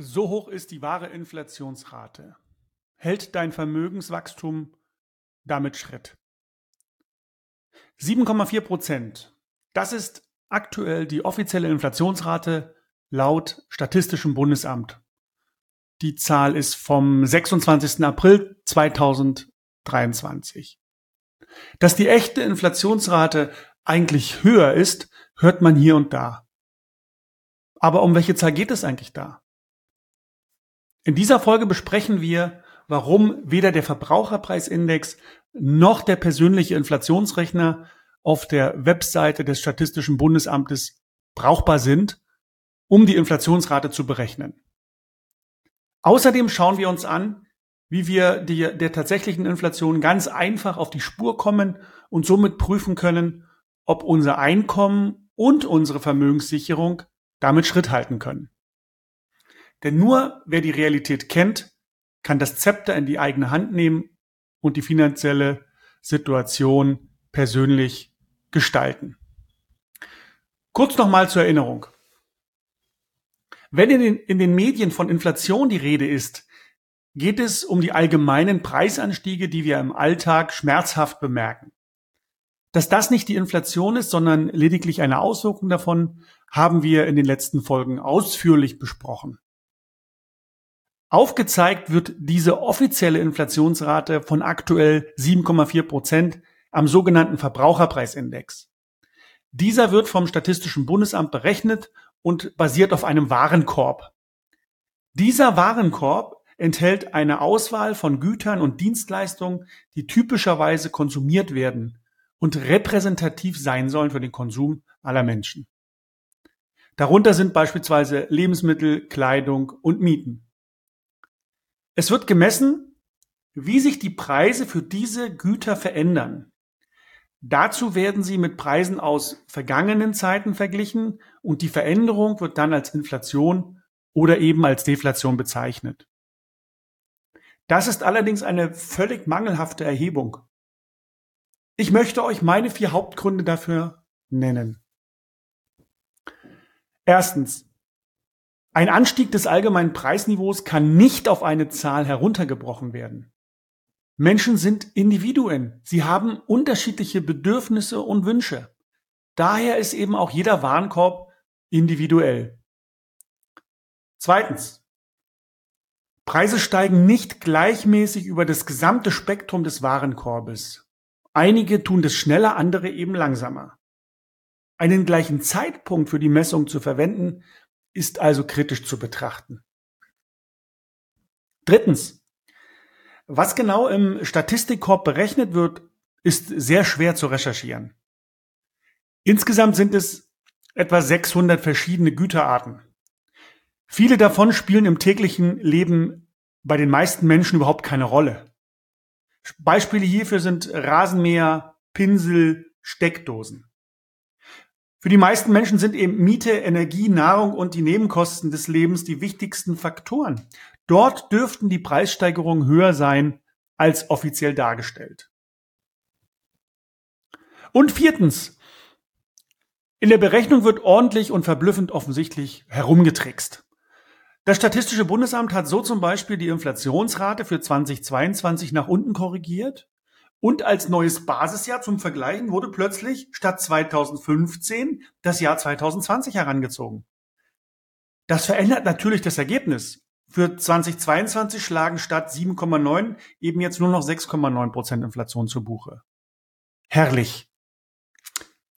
So hoch ist die wahre Inflationsrate. Hält dein Vermögenswachstum damit Schritt? 7,4 Prozent. Das ist aktuell die offizielle Inflationsrate laut Statistischem Bundesamt. Die Zahl ist vom 26. April 2023. Dass die echte Inflationsrate eigentlich höher ist, hört man hier und da. Aber um welche Zahl geht es eigentlich da? In dieser Folge besprechen wir, warum weder der Verbraucherpreisindex noch der persönliche Inflationsrechner auf der Webseite des Statistischen Bundesamtes brauchbar sind, um die Inflationsrate zu berechnen. Außerdem schauen wir uns an, wie wir die, der tatsächlichen Inflation ganz einfach auf die Spur kommen und somit prüfen können, ob unser Einkommen und unsere Vermögenssicherung damit Schritt halten können. Denn nur wer die Realität kennt, kann das Zepter in die eigene Hand nehmen und die finanzielle Situation persönlich gestalten. Kurz nochmal zur Erinnerung. Wenn in den, in den Medien von Inflation die Rede ist, geht es um die allgemeinen Preisanstiege, die wir im Alltag schmerzhaft bemerken. Dass das nicht die Inflation ist, sondern lediglich eine Auswirkung davon, haben wir in den letzten Folgen ausführlich besprochen. Aufgezeigt wird diese offizielle Inflationsrate von aktuell 7,4 Prozent am sogenannten Verbraucherpreisindex. Dieser wird vom Statistischen Bundesamt berechnet und basiert auf einem Warenkorb. Dieser Warenkorb enthält eine Auswahl von Gütern und Dienstleistungen, die typischerweise konsumiert werden und repräsentativ sein sollen für den Konsum aller Menschen. Darunter sind beispielsweise Lebensmittel, Kleidung und Mieten. Es wird gemessen, wie sich die Preise für diese Güter verändern. Dazu werden sie mit Preisen aus vergangenen Zeiten verglichen und die Veränderung wird dann als Inflation oder eben als Deflation bezeichnet. Das ist allerdings eine völlig mangelhafte Erhebung. Ich möchte euch meine vier Hauptgründe dafür nennen. Erstens. Ein Anstieg des allgemeinen Preisniveaus kann nicht auf eine Zahl heruntergebrochen werden. Menschen sind Individuen. Sie haben unterschiedliche Bedürfnisse und Wünsche. Daher ist eben auch jeder Warenkorb individuell. Zweitens. Preise steigen nicht gleichmäßig über das gesamte Spektrum des Warenkorbes. Einige tun das schneller, andere eben langsamer. Einen gleichen Zeitpunkt für die Messung zu verwenden, ist also kritisch zu betrachten. Drittens. Was genau im Statistikkorb berechnet wird, ist sehr schwer zu recherchieren. Insgesamt sind es etwa 600 verschiedene Güterarten. Viele davon spielen im täglichen Leben bei den meisten Menschen überhaupt keine Rolle. Beispiele hierfür sind Rasenmäher, Pinsel, Steckdosen. Für die meisten Menschen sind eben Miete, Energie, Nahrung und die Nebenkosten des Lebens die wichtigsten Faktoren. Dort dürften die Preissteigerungen höher sein als offiziell dargestellt. Und viertens, in der Berechnung wird ordentlich und verblüffend offensichtlich herumgetrickst. Das Statistische Bundesamt hat so zum Beispiel die Inflationsrate für 2022 nach unten korrigiert und als neues Basisjahr zum Vergleichen wurde plötzlich statt 2015 das Jahr 2020 herangezogen. Das verändert natürlich das Ergebnis. Für 2022 schlagen statt 7,9 eben jetzt nur noch 6,9 Prozent Inflation zu Buche. Herrlich.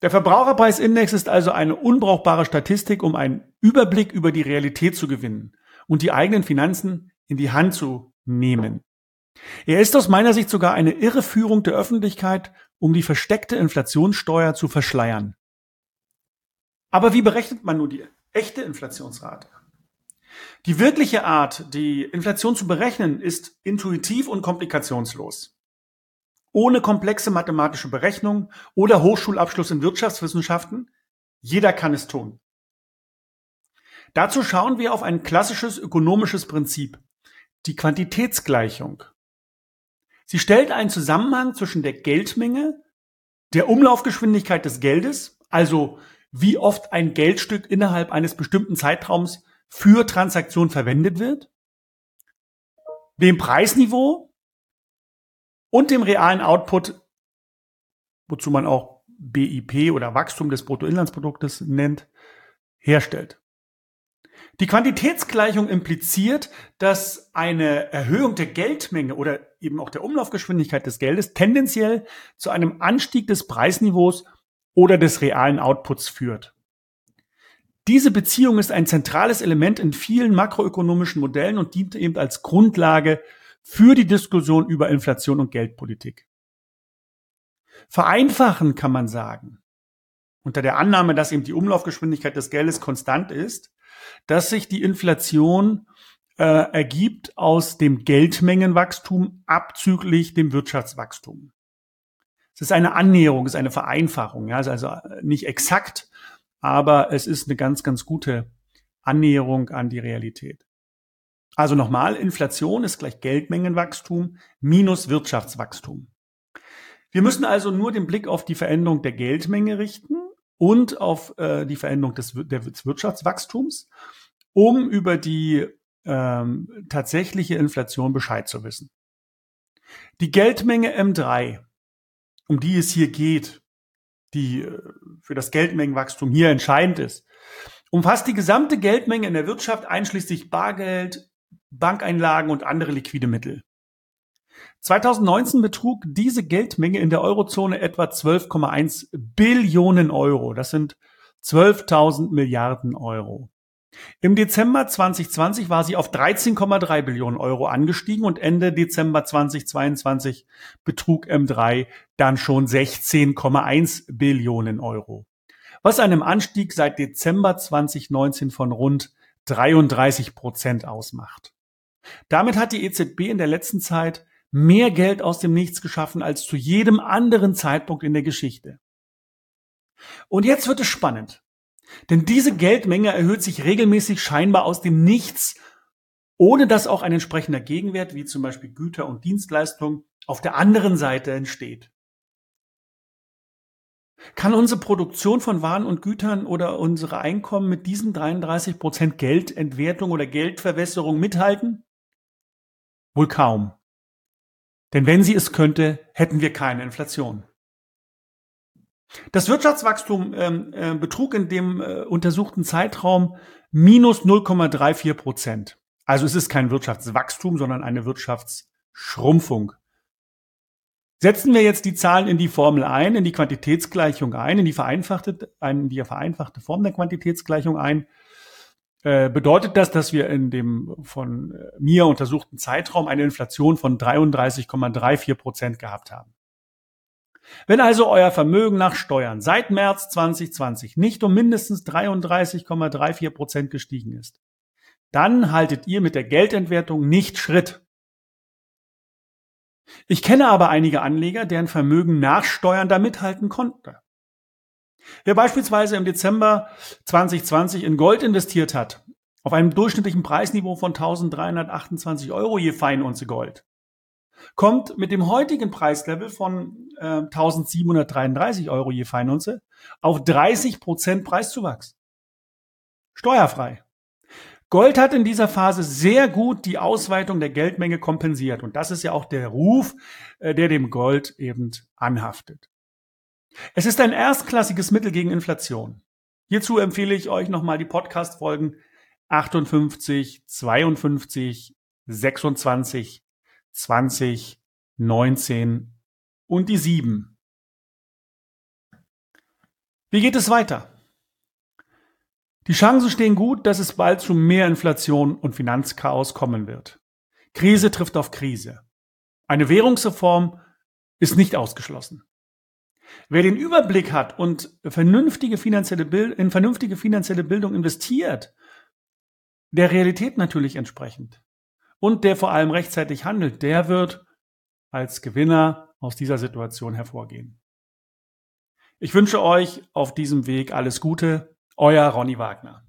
Der Verbraucherpreisindex ist also eine unbrauchbare Statistik, um einen Überblick über die Realität zu gewinnen und die eigenen Finanzen in die Hand zu nehmen. Er ist aus meiner Sicht sogar eine Irreführung der Öffentlichkeit, um die versteckte Inflationssteuer zu verschleiern. Aber wie berechnet man nur die echte Inflationsrate? Die wirkliche Art, die Inflation zu berechnen, ist intuitiv und komplikationslos. Ohne komplexe mathematische Berechnung oder Hochschulabschluss in Wirtschaftswissenschaften, jeder kann es tun. Dazu schauen wir auf ein klassisches ökonomisches Prinzip, die Quantitätsgleichung. Sie stellt einen Zusammenhang zwischen der Geldmenge, der Umlaufgeschwindigkeit des Geldes, also wie oft ein Geldstück innerhalb eines bestimmten Zeitraums für Transaktionen verwendet wird, dem Preisniveau und dem realen Output, wozu man auch BIP oder Wachstum des Bruttoinlandsproduktes nennt, herstellt. Die Quantitätsgleichung impliziert, dass eine Erhöhung der Geldmenge oder eben auch der Umlaufgeschwindigkeit des Geldes tendenziell zu einem Anstieg des Preisniveaus oder des realen Outputs führt. Diese Beziehung ist ein zentrales Element in vielen makroökonomischen Modellen und dient eben als Grundlage für die Diskussion über Inflation und Geldpolitik. Vereinfachen kann man sagen, unter der Annahme, dass eben die Umlaufgeschwindigkeit des Geldes konstant ist, dass sich die Inflation äh, ergibt aus dem Geldmengenwachstum abzüglich dem Wirtschaftswachstum. Es ist eine Annäherung, es ist eine Vereinfachung. Ja, also nicht exakt, aber es ist eine ganz, ganz gute Annäherung an die Realität. Also nochmal, Inflation ist gleich Geldmengenwachstum minus Wirtschaftswachstum. Wir müssen also nur den Blick auf die Veränderung der Geldmenge richten und auf äh, die Veränderung des, des Wirtschaftswachstums, um über die ähm, tatsächliche Inflation Bescheid zu wissen. Die Geldmenge M3, um die es hier geht, die äh, für das Geldmengenwachstum hier entscheidend ist, umfasst die gesamte Geldmenge in der Wirtschaft einschließlich Bargeld, Bankeinlagen und andere liquide Mittel. 2019 betrug diese Geldmenge in der Eurozone etwa 12,1 Billionen Euro. Das sind 12.000 Milliarden Euro. Im Dezember 2020 war sie auf 13,3 Billionen Euro angestiegen und Ende Dezember 2022 betrug M3 dann schon 16,1 Billionen Euro. Was einem Anstieg seit Dezember 2019 von rund 33 Prozent ausmacht. Damit hat die EZB in der letzten Zeit mehr Geld aus dem Nichts geschaffen als zu jedem anderen Zeitpunkt in der Geschichte. Und jetzt wird es spannend. Denn diese Geldmenge erhöht sich regelmäßig scheinbar aus dem Nichts, ohne dass auch ein entsprechender Gegenwert, wie zum Beispiel Güter und Dienstleistungen, auf der anderen Seite entsteht. Kann unsere Produktion von Waren und Gütern oder unsere Einkommen mit diesen 33 Prozent Geldentwertung oder Geldverwässerung mithalten? Wohl kaum. Denn wenn sie es könnte, hätten wir keine Inflation. Das Wirtschaftswachstum ähm, äh, betrug in dem äh, untersuchten Zeitraum minus 0,34 Prozent. Also es ist kein Wirtschaftswachstum, sondern eine Wirtschaftsschrumpfung. Setzen wir jetzt die Zahlen in die Formel ein, in die Quantitätsgleichung ein, in die vereinfachte, in die vereinfachte Form der Quantitätsgleichung ein, äh, bedeutet das, dass wir in dem von äh, mir untersuchten Zeitraum eine Inflation von 33,34 Prozent gehabt haben. Wenn also euer Vermögen nach Steuern seit März 2020 nicht um mindestens 33,34 Prozent gestiegen ist, dann haltet ihr mit der Geldentwertung nicht Schritt. Ich kenne aber einige Anleger, deren Vermögen nach Steuern da mithalten konnte. Wer beispielsweise im Dezember 2020 in Gold investiert hat, auf einem durchschnittlichen Preisniveau von 1328 Euro je Feinunze Gold, kommt mit dem heutigen Preislevel von äh, 1733 Euro je Feinunze auf 30 Prozent Preiszuwachs. Steuerfrei. Gold hat in dieser Phase sehr gut die Ausweitung der Geldmenge kompensiert. Und das ist ja auch der Ruf, äh, der dem Gold eben anhaftet. Es ist ein erstklassiges Mittel gegen Inflation. Hierzu empfehle ich euch nochmal die Podcast-Folgen 58, 52, 26, 20, 19 und die 7. Wie geht es weiter? Die Chancen stehen gut, dass es bald zu mehr Inflation und Finanzchaos kommen wird. Krise trifft auf Krise. Eine Währungsreform ist nicht ausgeschlossen. Wer den Überblick hat und vernünftige finanzielle Bild in vernünftige finanzielle Bildung investiert, der Realität natürlich entsprechend und der vor allem rechtzeitig handelt, der wird als Gewinner aus dieser Situation hervorgehen. Ich wünsche euch auf diesem Weg alles Gute, euer Ronny Wagner.